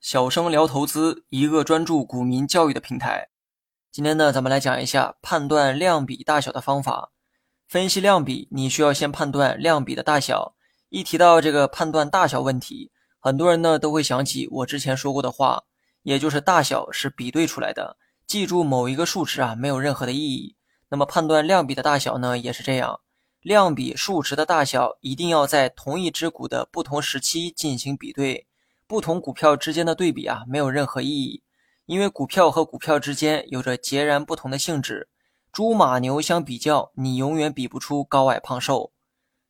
小生聊投资，一个专注股民教育的平台。今天呢，咱们来讲一下判断量比大小的方法。分析量比，你需要先判断量比的大小。一提到这个判断大小问题，很多人呢都会想起我之前说过的话，也就是大小是比对出来的。记住某一个数值啊，没有任何的意义。那么判断量比的大小呢，也是这样。量比数值的大小一定要在同一只股的不同时期进行比对。不同股票之间的对比啊，没有任何意义，因为股票和股票之间有着截然不同的性质。猪马牛相比较，你永远比不出高矮胖瘦。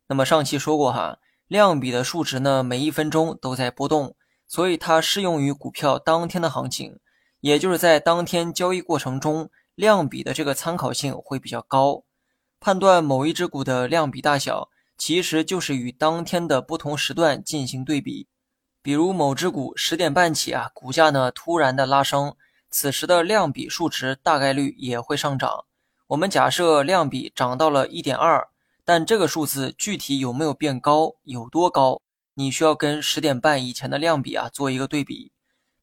那么上期说过哈，量比的数值呢，每一分钟都在波动，所以它适用于股票当天的行情，也就是在当天交易过程中，量比的这个参考性会比较高。判断某一只股的量比大小，其实就是与当天的不同时段进行对比。比如某只股十点半起啊，股价呢突然的拉升，此时的量比数值大概率也会上涨。我们假设量比涨到了一点二，但这个数字具体有没有变高，有多高，你需要跟十点半以前的量比啊做一个对比。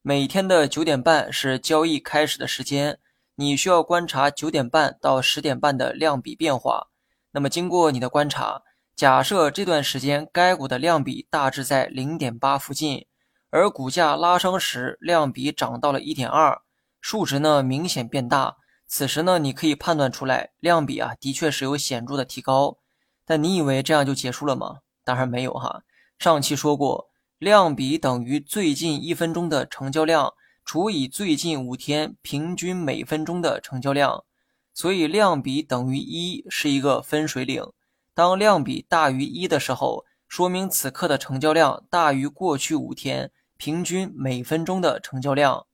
每天的九点半是交易开始的时间，你需要观察九点半到十点半的量比变化。那么经过你的观察。假设这段时间该股的量比大致在零点八附近，而股价拉升时量比涨到了一点二，数值呢明显变大。此时呢，你可以判断出来量比啊的确是有显著的提高。但你以为这样就结束了吗？当然没有哈。上期说过，量比等于最近一分钟的成交量除以最近五天平均每分钟的成交量，所以量比等于一是一个分水岭。当量比大于一的时候，说明此刻的成交量大于过去五天平均每分钟的成交量。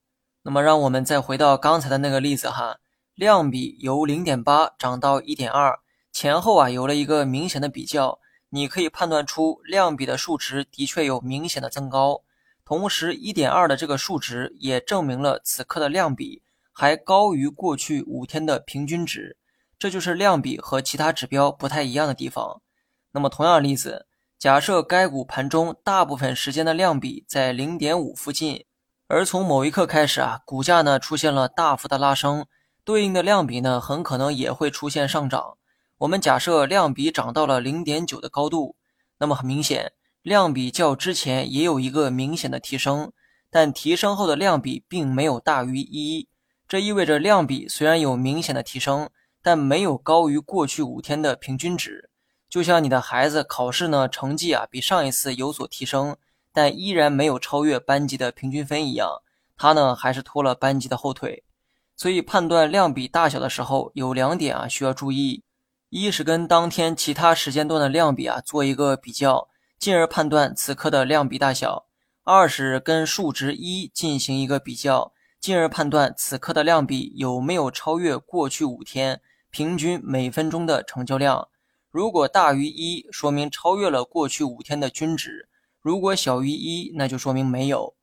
那么，让我们再回到刚才的那个例子哈，量比由零点八涨到一点二，前后啊有了一个明显的比较，你可以判断出量比的数值的确有明显的增高。同时，一点二的这个数值也证明了此刻的量比还高于过去五天的平均值。这就是量比和其他指标不太一样的地方。那么，同样的例子，假设该股盘中大部分时间的量比在零点五附近，而从某一刻开始啊，股价呢出现了大幅的拉升，对应的量比呢很可能也会出现上涨。我们假设量比涨到了零点九的高度，那么很明显，量比较之前也有一个明显的提升，但提升后的量比并没有大于一，这意味着量比虽然有明显的提升。但没有高于过去五天的平均值，就像你的孩子考试呢，成绩啊比上一次有所提升，但依然没有超越班级的平均分一样，他呢还是拖了班级的后腿。所以判断量比大小的时候，有两点啊需要注意：一是跟当天其他时间段的量比啊做一个比较，进而判断此刻的量比大小；二是跟数值一进行一个比较，进而判断此刻的量比有没有超越过去五天。平均每分钟的成交量，如果大于一，说明超越了过去五天的均值；如果小于一，那就说明没有。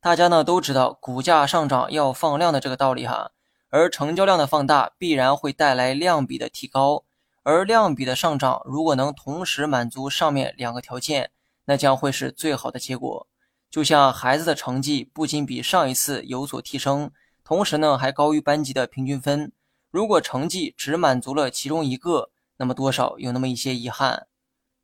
大家呢都知道，股价上涨要放量的这个道理哈，而成交量的放大必然会带来量比的提高，而量比的上涨如果能同时满足上面两个条件，那将会是最好的结果。就像孩子的成绩不仅比上一次有所提升，同时呢还高于班级的平均分。如果成绩只满足了其中一个，那么多少有那么一些遗憾。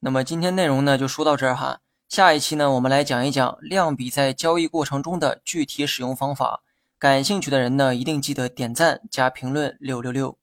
那么今天内容呢就说到这儿哈，下一期呢我们来讲一讲量比在交易过程中的具体使用方法。感兴趣的人呢一定记得点赞加评论六六六。